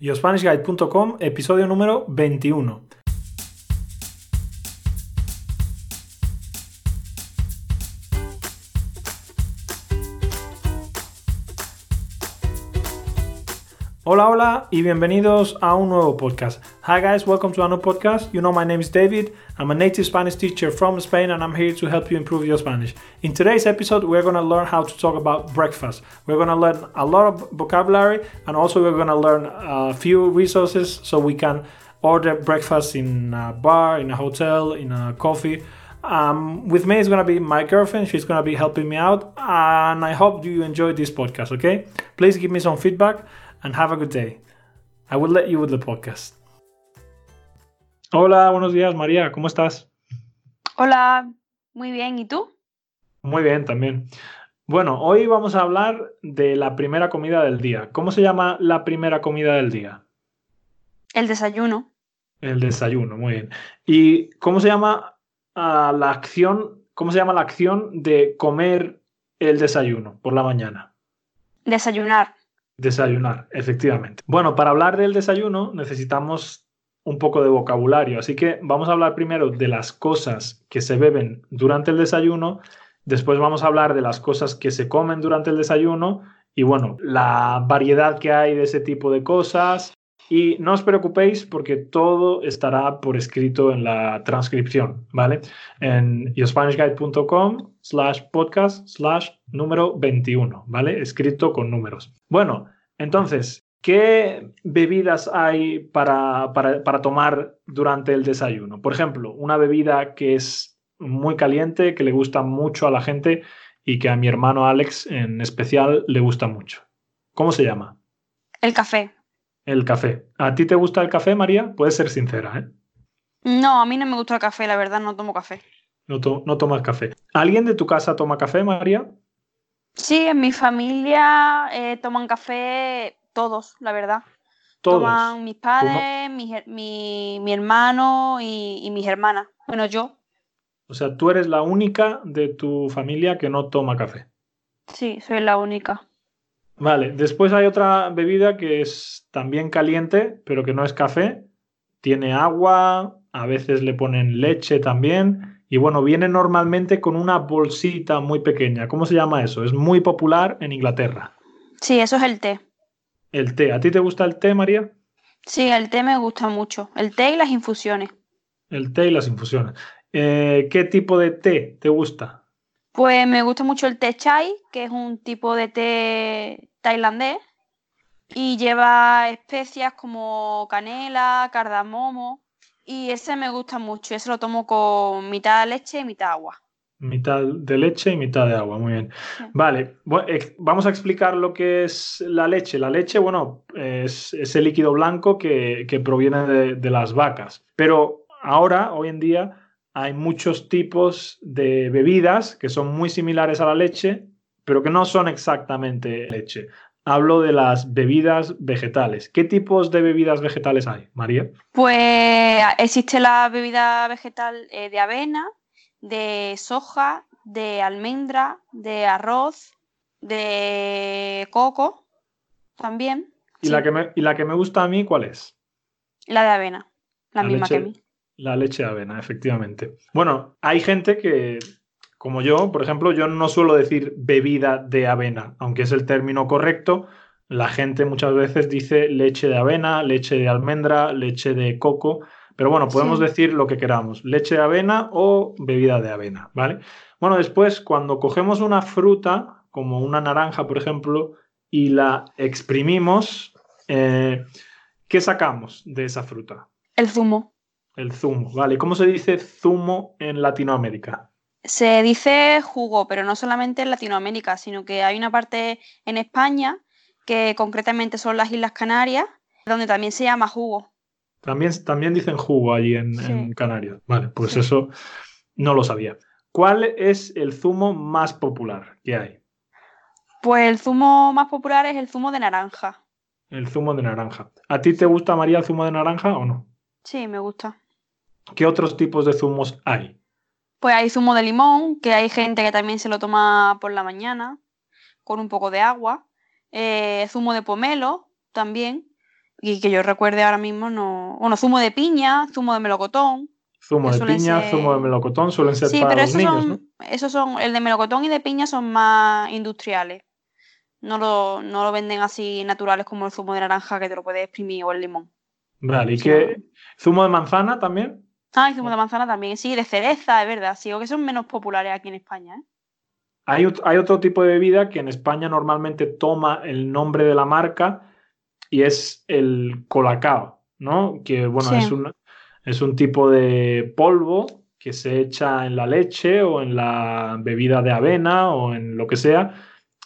YoSpanishGuide.com, episodio número 21. Hola, hola y bienvenidos a un nuevo podcast. Hi guys, welcome to a new podcast. You know my name is David. I'm a native Spanish teacher from Spain and I'm here to help you improve your Spanish. In today's episode, we're going to learn how to talk about breakfast. We're going to learn a lot of vocabulary and also we're going to learn a few resources so we can order breakfast in a bar, in a hotel, in a coffee. Um, with me is going to be my girlfriend. She's going to be helping me out. And I hope you enjoyed this podcast, okay? Please give me some feedback and have a good day. I will let you with the podcast. Hola, buenos días, María, ¿cómo estás? Hola, muy bien, ¿y tú? Muy bien, también. Bueno, hoy vamos a hablar de la primera comida del día. ¿Cómo se llama la primera comida del día? El desayuno. El desayuno, muy bien. ¿Y cómo se llama uh, la acción? ¿Cómo se llama la acción de comer el desayuno por la mañana? Desayunar. Desayunar, efectivamente. Bueno, para hablar del desayuno necesitamos un poco de vocabulario, así que vamos a hablar primero de las cosas que se beben durante el desayuno, después vamos a hablar de las cosas que se comen durante el desayuno y bueno, la variedad que hay de ese tipo de cosas. Y no os preocupéis porque todo estará por escrito en la transcripción, ¿vale? En yourspanishguide.com slash podcast slash número 21, ¿vale? Escrito con números. Bueno, entonces, ¿qué bebidas hay para, para, para tomar durante el desayuno? Por ejemplo, una bebida que es muy caliente, que le gusta mucho a la gente y que a mi hermano Alex en especial le gusta mucho. ¿Cómo se llama? El café. El café. ¿A ti te gusta el café, María? Puedes ser sincera, ¿eh? No, a mí no me gusta el café, la verdad, no tomo café. No, to no tomas café. ¿Alguien de tu casa toma café, María? Sí, en mi familia eh, toman café todos, la verdad. Todos. Toman mis padres, mi, mi, mi, hermano y, y mis hermanas. Bueno, yo. O sea, tú eres la única de tu familia que no toma café. Sí, soy la única. Vale, después hay otra bebida que es también caliente, pero que no es café. Tiene agua, a veces le ponen leche también. Y bueno, viene normalmente con una bolsita muy pequeña. ¿Cómo se llama eso? Es muy popular en Inglaterra. Sí, eso es el té. El té. ¿A ti te gusta el té, María? Sí, el té me gusta mucho. El té y las infusiones. El té y las infusiones. Eh, ¿Qué tipo de té te gusta? Pues me gusta mucho el té chai, que es un tipo de té tailandés y lleva especias como canela, cardamomo y ese me gusta mucho. Ese lo tomo con mitad leche y mitad agua. Mitad de leche y mitad de agua, muy bien. Vale, vamos a explicar lo que es la leche. La leche, bueno, es ese líquido blanco que, que proviene de, de las vacas. Pero ahora, hoy en día, hay muchos tipos de bebidas que son muy similares a la leche, pero que no son exactamente leche. Hablo de las bebidas vegetales. ¿Qué tipos de bebidas vegetales hay, María? Pues existe la bebida vegetal eh, de avena, de soja, de almendra, de arroz, de coco también. ¿Y, sí. la que me, ¿Y la que me gusta a mí cuál es? La de avena, la, la misma leche, que a mí. La leche de avena, efectivamente. Bueno, hay gente que, como yo, por ejemplo, yo no suelo decir bebida de avena, aunque es el término correcto. La gente muchas veces dice leche de avena, leche de almendra, leche de coco, pero bueno, podemos sí. decir lo que queramos, leche de avena o bebida de avena, ¿vale? Bueno, después, cuando cogemos una fruta, como una naranja, por ejemplo, y la exprimimos, eh, ¿qué sacamos de esa fruta? El zumo. El zumo, vale. ¿Cómo se dice zumo en Latinoamérica? Se dice jugo, pero no solamente en Latinoamérica, sino que hay una parte en España que concretamente son las Islas Canarias, donde también se llama jugo. También, también dicen jugo allí en, sí. en Canarias. Vale, pues sí. eso no lo sabía. ¿Cuál es el zumo más popular que hay? Pues el zumo más popular es el zumo de naranja. El zumo de naranja. ¿A ti te gusta, María, el zumo de naranja o no? Sí, me gusta. ¿Qué otros tipos de zumos hay? Pues hay zumo de limón, que hay gente que también se lo toma por la mañana, con un poco de agua. Eh, zumo de pomelo, también. Y que yo recuerde ahora mismo, no. Bueno, zumo de piña, zumo de melocotón. Zumo de piña, ser- zumo de melocotón suelen ser Sí, para pero los esos niños, son, ¿no? esos son, el de melocotón y de piña son más industriales. No lo, no lo venden así naturales como el zumo de naranja que te lo puedes exprimir o el limón. Vale, ¿y Sí, qué? ¿Zumo de manzana también? Ah, y zumo de manzana también, sí, de cereza, es verdad. Sí, o que son menos populares aquí en España, ¿eh? Hay, hay otro tipo de bebida que en España normalmente toma el nombre de la marca y es el colacao, ¿no? Que bueno, Sí. es un, es un tipo de polvo que se echa en la leche o en la bebida de avena o en lo que sea.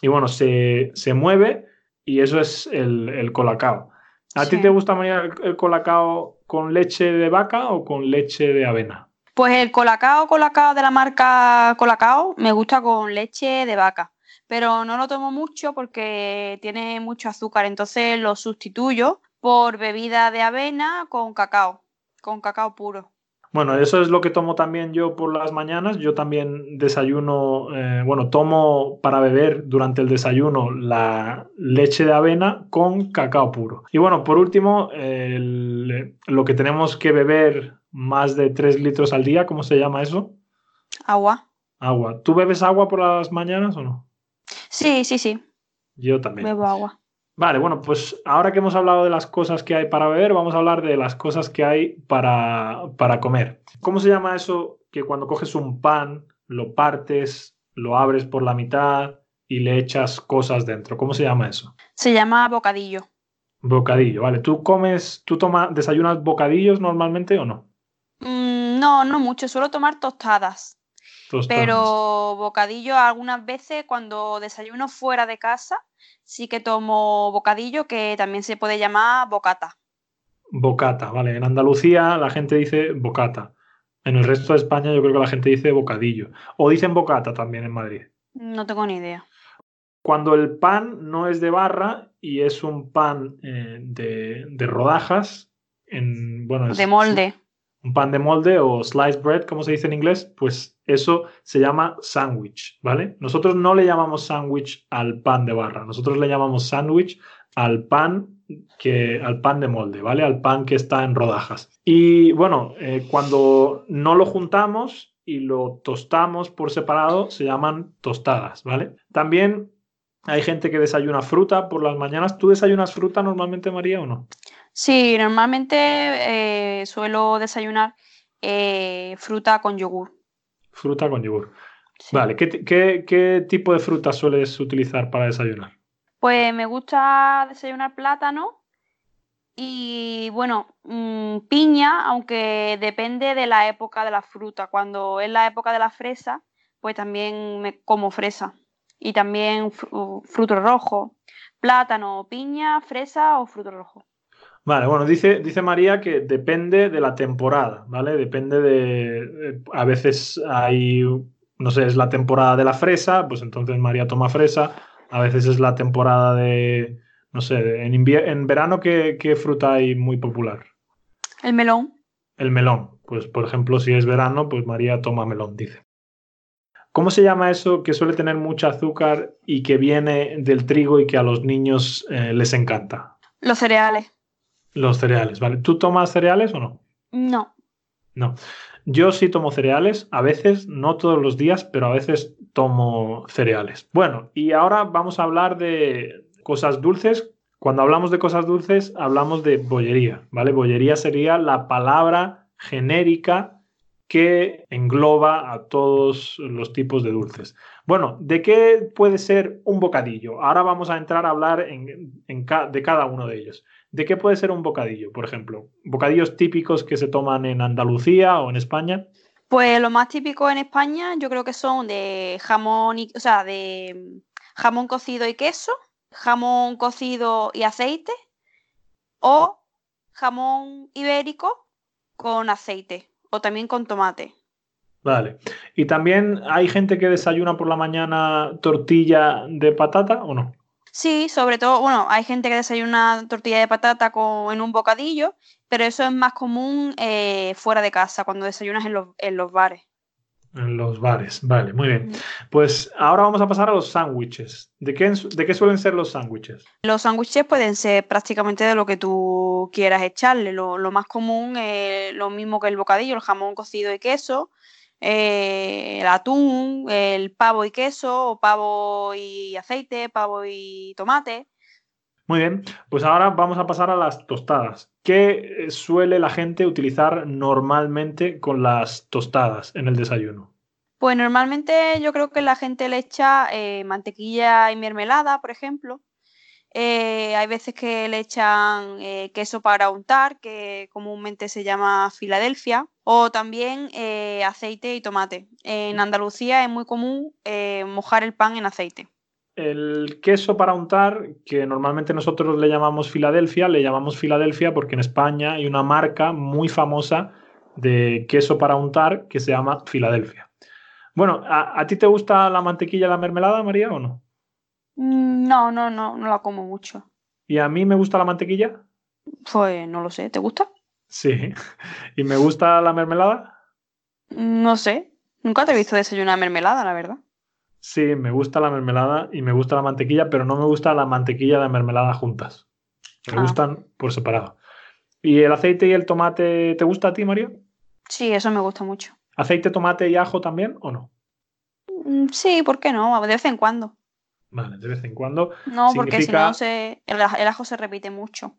Y bueno, se, se mueve y eso es el, el colacao. ¿A ti te gusta María, el, el colacao con leche de vaca o con leche de avena? Pues el colacao, colacao de la marca Colacao me gusta con leche de vaca, pero no lo tomo mucho porque tiene mucho azúcar, entonces lo sustituyo por bebida de avena con cacao, con cacao puro. Bueno, eso es lo que tomo también yo por las mañanas. Yo también desayuno, eh, bueno, tomo para beber durante el desayuno la leche de avena con cacao puro. Y bueno, por último, el- lo que tenemos que beber más de 3 litros al día, ¿cómo se llama eso? Agua. Agua. ¿Tú bebes agua por las mañanas o no? Sí, sí, sí, Yo también. bebo agua. Vale, bueno, pues ahora que hemos hablado de las cosas que hay para beber, vamos a hablar de las cosas que hay para, para comer. ¿Cómo se llama eso que cuando coges un pan, lo partes, lo abres por la mitad y le echas cosas dentro? ¿Cómo se llama eso? Se llama bocadillo. Bocadillo, vale. ¿Tú comes, tú tomas, desayunas bocadillos normalmente o no? Mm, no, no mucho, suelo tomar tostadas, Tostadas. pero bocadillo algunas veces cuando desayuno fuera de casa sí que tomo bocadillo que también se puede llamar bocata. Bocata, vale. En Andalucía la gente dice bocata. En el resto de España yo creo que la gente dice bocadillo. O dicen bocata también en Madrid. No tengo ni idea. Cuando el pan no es de barra y es un pan eh, de, de rodajas, en, bueno, es De molde. Un pan de molde o sliced bread, como se dice en inglés, pues eso se llama sándwich, ¿vale? Nosotros no le llamamos sándwich al pan de barra, nosotros le llamamos sándwich al pan que al pan de molde, ¿vale? Al pan que está en rodajas. Y bueno, eh, cuando no lo juntamos y lo tostamos por separado, se llaman tostadas, ¿vale? También hay gente que desayuna fruta por las mañanas. ¿Tú desayunas fruta normalmente, María, o no? Sí, normalmente eh, suelo desayunar eh, fruta con yogur. Fruta con yogur. Sí. Vale, ¿qué, ti- qué- qué tipo de fruta sueles utilizar para desayunar? Pues me gusta desayunar plátano y bueno, mm, piña, aunque depende de la época de la fruta. Cuando es la época de la fresa, pues también me como fresa. Y también fru- frutos rojos, plátano, piña, fresa o frutos rojos. Vale, bueno, dice, dice María que depende de la temporada, ¿vale? Depende de... eh, A veces hay, no sé, es la temporada de la fresa, pues entonces María toma fresa. A veces es la temporada de, no sé, en, en verano, ¿qué, qué fruta hay muy popular? El melón. El melón. Pues, por ejemplo, si es verano, pues María toma melón, dice. ¿Cómo se llama eso que suele tener mucho azúcar y que viene del trigo y que a los niños eh, les encanta? Los cereales. Los cereales, ¿vale? ¿Tú tomas cereales o no? No. No. Yo sí tomo cereales, a veces, no todos los días, pero a veces tomo cereales. Bueno, y ahora vamos a hablar de cosas dulces. Cuando hablamos de cosas dulces, hablamos de bollería, ¿vale? Bollería sería la palabra genérica que engloba a todos los tipos de dulces. Bueno, ¿de qué puede ser un bocadillo? Ahora vamos a entrar a hablar en- en de cada uno de ellos. ¿De qué puede ser un bocadillo, por ejemplo? Bocadillos típicos que se toman en Andalucía o en España. Pues lo más típico en España yo creo que son de jamón y, o sea, de jamón cocido y queso, jamón cocido y aceite o jamón ibérico con aceite o también con tomate. Vale. ¿Y también hay gente que desayuna por la mañana tortilla de patata o no? Sí, sobre todo, bueno, hay gente que desayuna tortilla de patata con, en un bocadillo, pero eso es más común eh, fuera de casa, cuando desayunas en los, en los bares. En los bares, vale, muy bien. Pues ahora vamos a pasar a los sándwiches. ¿De qué, ¿De qué suelen ser los sándwiches? Los sándwiches pueden ser prácticamente de lo que tú quieras echarle. Lo, más común es lo mismo que el bocadillo, el jamón cocido y queso, eh, el atún, el pavo y queso, o pavo y aceite, pavo y tomate. Muy bien, pues ahora vamos a pasar a las tostadas. ¿Qué suele la gente utilizar normalmente con las tostadas en el desayuno? Pues normalmente yo creo que la gente le echa eh, mantequilla y mermelada, por ejemplo. Eh, hay veces que le echan eh, queso para untar, que comúnmente se llama Filadelfia, o también aceite y tomate. En Andalucía es muy común mojar el pan en aceite. El queso para untar, que normalmente nosotros le llamamos Filadelfia, le llamamos Filadelfia porque en España hay una marca muy famosa de queso para untar que se llama Filadelfia. Bueno, ¿a, ti te gusta la mantequilla y la mermelada, María, o no? Mm, no, no, no, no la como mucho. ¿Y a mí me gusta la mantequilla? Pues no lo sé, ¿te gusta? Sí. ¿Y me gusta la mermelada? No sé, nunca te he visto desayunar mermelada, la verdad. Sí, me gusta la mermelada y me gusta la mantequilla, pero no me gusta la mantequilla y la mermelada juntas. Me ah. gustan por separado. ¿Y el aceite y el tomate te gusta a ti, María? Sí, eso me gusta mucho. ¿Aceite, tomate y ajo también o no? Mm, sí, ¿por qué no? De vez en cuando. Vale, de vez en cuando. No, porque si no se... el, ajo se repite mucho.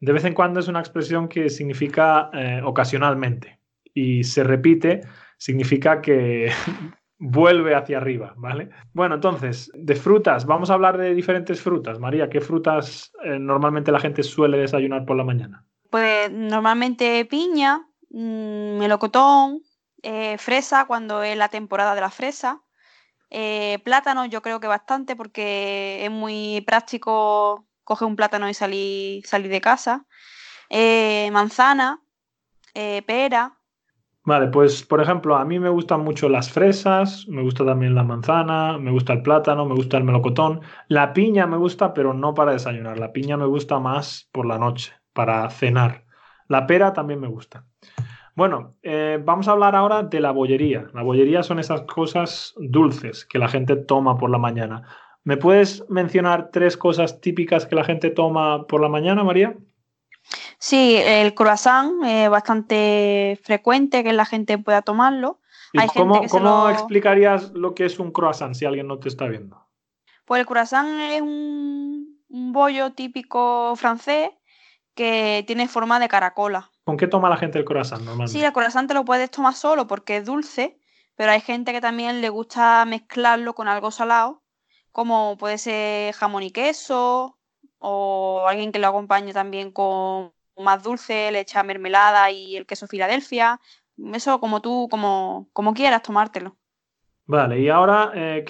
De vez en cuando es una expresión que significa eh, ocasionalmente. Y se repite significa que vuelve hacia arriba, ¿vale? Bueno, entonces, de frutas, vamos a hablar de diferentes frutas. María, ¿qué frutas eh, normalmente la gente suele desayunar por la mañana? Pues normalmente piña, mm, melocotón, eh, fresa cuando es la temporada de la fresa, eh, plátano yo creo que bastante porque es muy práctico coger un plátano y salir, salir de casa, manzana, pera, Vale, pues por ejemplo, a mí me gustan mucho las fresas, me gusta también la manzana, me gusta el plátano, me gusta el melocotón. La piña me gusta, pero no para desayunar. La piña me gusta más por la noche, para cenar. La pera también me gusta. Bueno, eh, vamos a hablar ahora de la bollería. La bollería son esas cosas dulces que la gente toma por la mañana. ¿Me puedes mencionar tres cosas típicas que la gente toma por la mañana, María? Sí, el croissant es bastante frecuente que la gente pueda tomarlo. cómo, explicarías lo que es un croissant si alguien no te está viendo? Pues el croissant es un, bollo típico francés que tiene forma de caracola. ¿Con qué toma la gente el croissant normalmente? Sí, el croissant te lo puedes tomar solo porque es dulce, pero hay gente que también le gusta mezclarlo con algo salado, como puede ser jamón y queso, o alguien que lo acompañe también con más dulce, le echa mermelada y el queso Filadelfia. Eso como tú, como, como quieras tomártelo. Vale, y ahora eh,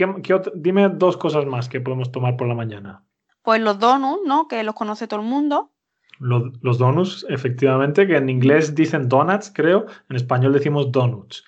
dime dos cosas más que podemos tomar por la mañana. Pues los donuts, ¿no? Que los conoce todo el mundo. Los, donuts, efectivamente, que en inglés dicen donuts, creo. En español decimos donuts.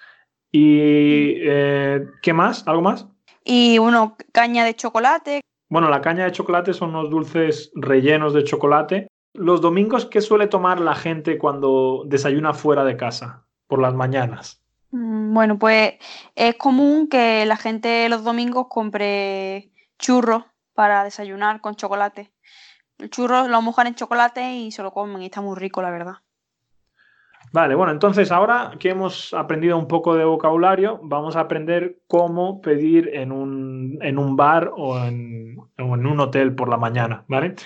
¿Y eh, qué más? ¿Algo más? Y uno, caña de chocolate. Bueno, la caña de chocolate son unos dulces rellenos de chocolate los domingos, ¿qué suele tomar la gente cuando desayuna fuera de casa por las mañanas? Mm, bueno, pues es común que la gente los domingos compre churros para desayunar con chocolate. El churro lo mojan en chocolate y se lo comen y está muy rico, la verdad. Vale, bueno, entonces ahora que hemos aprendido un poco de vocabulario, vamos a aprender cómo pedir en un, en un bar o en, o en un hotel por la mañana, ¿vale?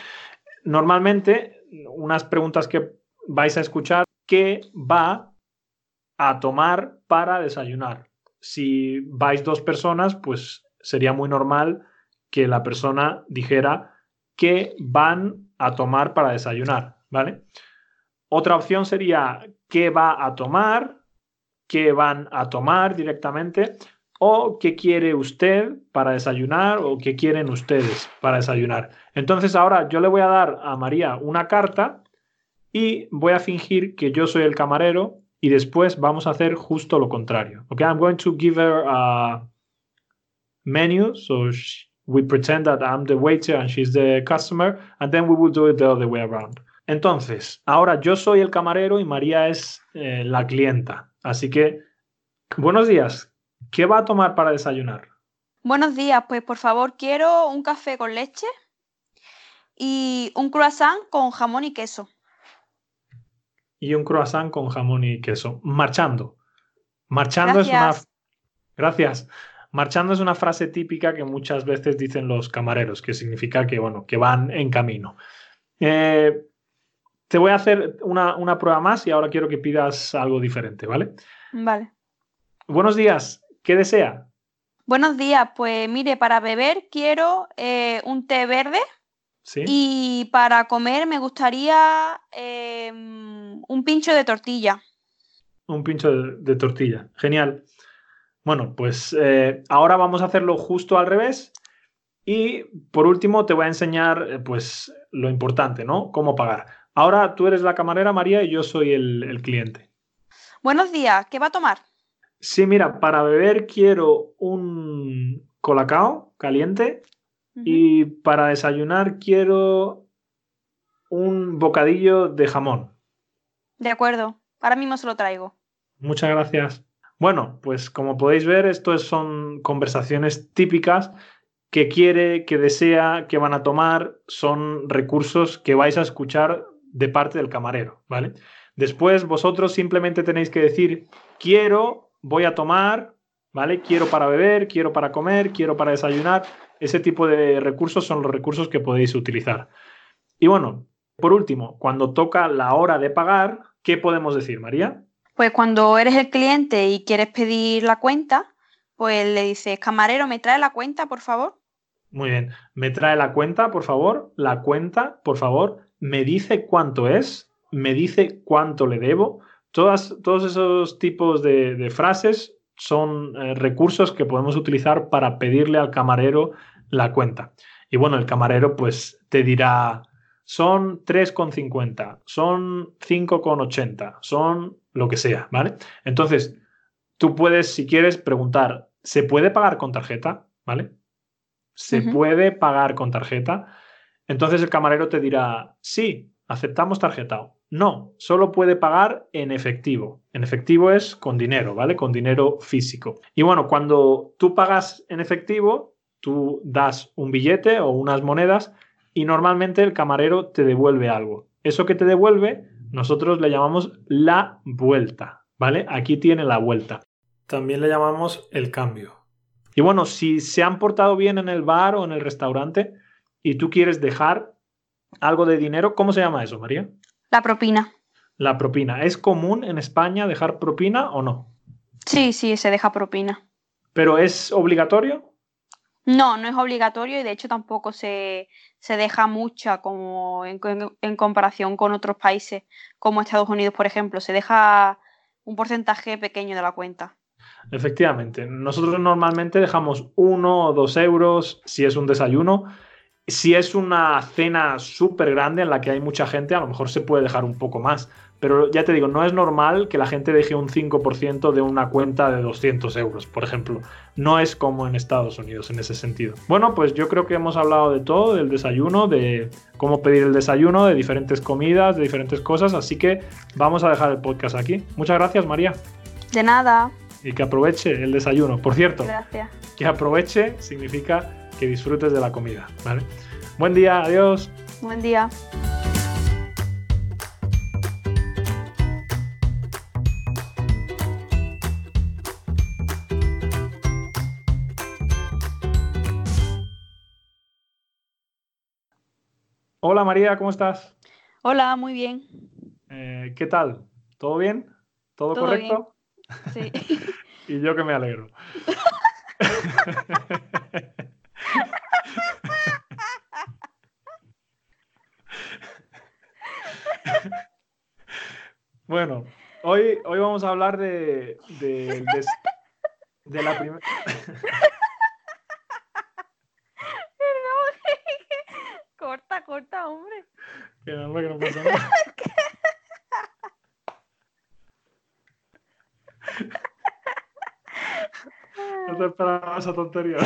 Normalmente unas preguntas que vais a escuchar, ¿qué va a tomar para desayunar? Si vais dos personas, pues sería muy normal que la persona dijera qué van a tomar para desayunar, ¿vale? Otra opción sería qué va a tomar, qué van a tomar directamente o qué quiere usted para desayunar o qué quieren ustedes para desayunar. Entonces ahora yo le voy a dar a María una carta y voy a fingir que yo soy el camarero y después vamos a hacer justo lo contrario. Okay, I'm going to give her a menu, so we pretend that I'm the waiter and she's the customer, and then we will do it the other way around. Entonces, ahora yo soy el camarero y María es eh, la clienta. Así que, buenos días. ¿Qué va a tomar para desayunar? Buenos días, pues por favor quiero un café con leche y un croissant con jamón y queso. Y un croissant con jamón y queso. Marchando. Marchando es una... Gracias. Marchando es una frase típica que muchas veces dicen los camareros, que significa que, bueno, que van en camino. Eh, te voy a hacer una, una, prueba más y ahora quiero que pidas algo diferente, ¿vale? Vale. Buenos días. ¿Qué desea? Buenos días. Pues mire, para beber quiero eh, un té verde. ¿Sí? Y para comer me gustaría eh, un pincho de tortilla. Un pincho de, de tortilla. Genial. Bueno, pues eh, ahora vamos a hacerlo justo al revés. Y por último te voy a enseñar eh, pues lo importante, ¿no? Cómo pagar. Ahora tú eres la camarera, María, y yo soy el, el cliente. Buenos días, ¿qué va a tomar? Sí, mira, para beber quiero un colacao caliente uh -huh. y para desayunar quiero un bocadillo de jamón. De acuerdo, ahora mismo se lo traigo. Muchas gracias. Bueno, pues como podéis ver, esto son conversaciones típicas que quiere, que desea, que van a tomar, son recursos que vais a escuchar de parte del camarero, ¿vale? Después vosotros simplemente tenéis que decir, quiero, voy a tomar, ¿vale? Quiero para beber, quiero para comer, quiero para desayunar. Ese tipo de recursos son los recursos que podéis utilizar. Y bueno, por último, cuando toca la hora de pagar, ¿qué podemos decir, María? Pues cuando eres el cliente y quieres pedir la cuenta, pues le dices, camarero, ¿me trae la cuenta, por favor? Muy bien. ¿Me trae la cuenta, por favor? La cuenta, por favor. ¿Me dice cuánto es? ¿Me dice cuánto le debo? Todas, todos esos tipos de, de frases son eh, recursos que podemos utilizar para pedirle al camarero la cuenta. Y bueno, el camarero pues te dirá, son 3,50, son 5,80, son lo que sea, ¿vale? Entonces, tú puedes, si quieres, preguntar, ¿se puede pagar con tarjeta? ¿Vale? ¿Se uh -huh. puede pagar con tarjeta? Entonces el camarero te dirá, sí, aceptamos tarjeta. No, solo puede pagar en efectivo. En efectivo es con dinero, ¿vale? Con dinero físico. Y bueno, cuando tú pagas en efectivo, tú das un billete o unas monedas y normalmente el camarero te devuelve algo. Eso que te devuelve, nosotros le llamamos la vuelta, ¿vale? Aquí tiene la vuelta. También le llamamos el cambio. Y bueno, si se han portado bien en el bar o en el restaurante y tú quieres dejar algo de dinero, ¿cómo se llama eso, María? La propina. La propina. ¿Es común en España dejar propina o no? Sí, sí, se deja propina. ¿Pero es obligatorio? No, no es obligatorio y de hecho tampoco se, se deja mucha como en, en, en, comparación con otros países como Estados Unidos, por ejemplo. Se deja un porcentaje pequeño de la cuenta. Efectivamente. Nosotros normalmente dejamos uno o dos euros si es un desayuno. Si es una cena súper grande en la que hay mucha gente, a lo mejor se puede dejar un poco más. Pero ya te digo, no es normal que la gente deje un 5% de una cuenta de 200 euros, por ejemplo. No es como en Estados Unidos en ese sentido. Bueno, pues yo creo que hemos hablado de todo, del desayuno, de cómo pedir el desayuno, de diferentes comidas, de diferentes cosas. Así que vamos a dejar el podcast aquí. Muchas gracias, María. De nada. Y que aproveche el desayuno. Por cierto, gracias. que aproveche significa que disfrutes de la comida. ¿vale? Buen día, adiós. Buen día. Hola María, ¿cómo estás? Hola, muy bien. Eh, ¿Qué tal? ¿Todo bien? ¿Todo, ¿Todo correcto? Bien. Sí. y yo que me alegro. bueno, hoy, hoy vamos a hablar de, de, de, de la primera... corta, corta, hombre. Que no, que no pasa nada. No te esperaba esa tontería.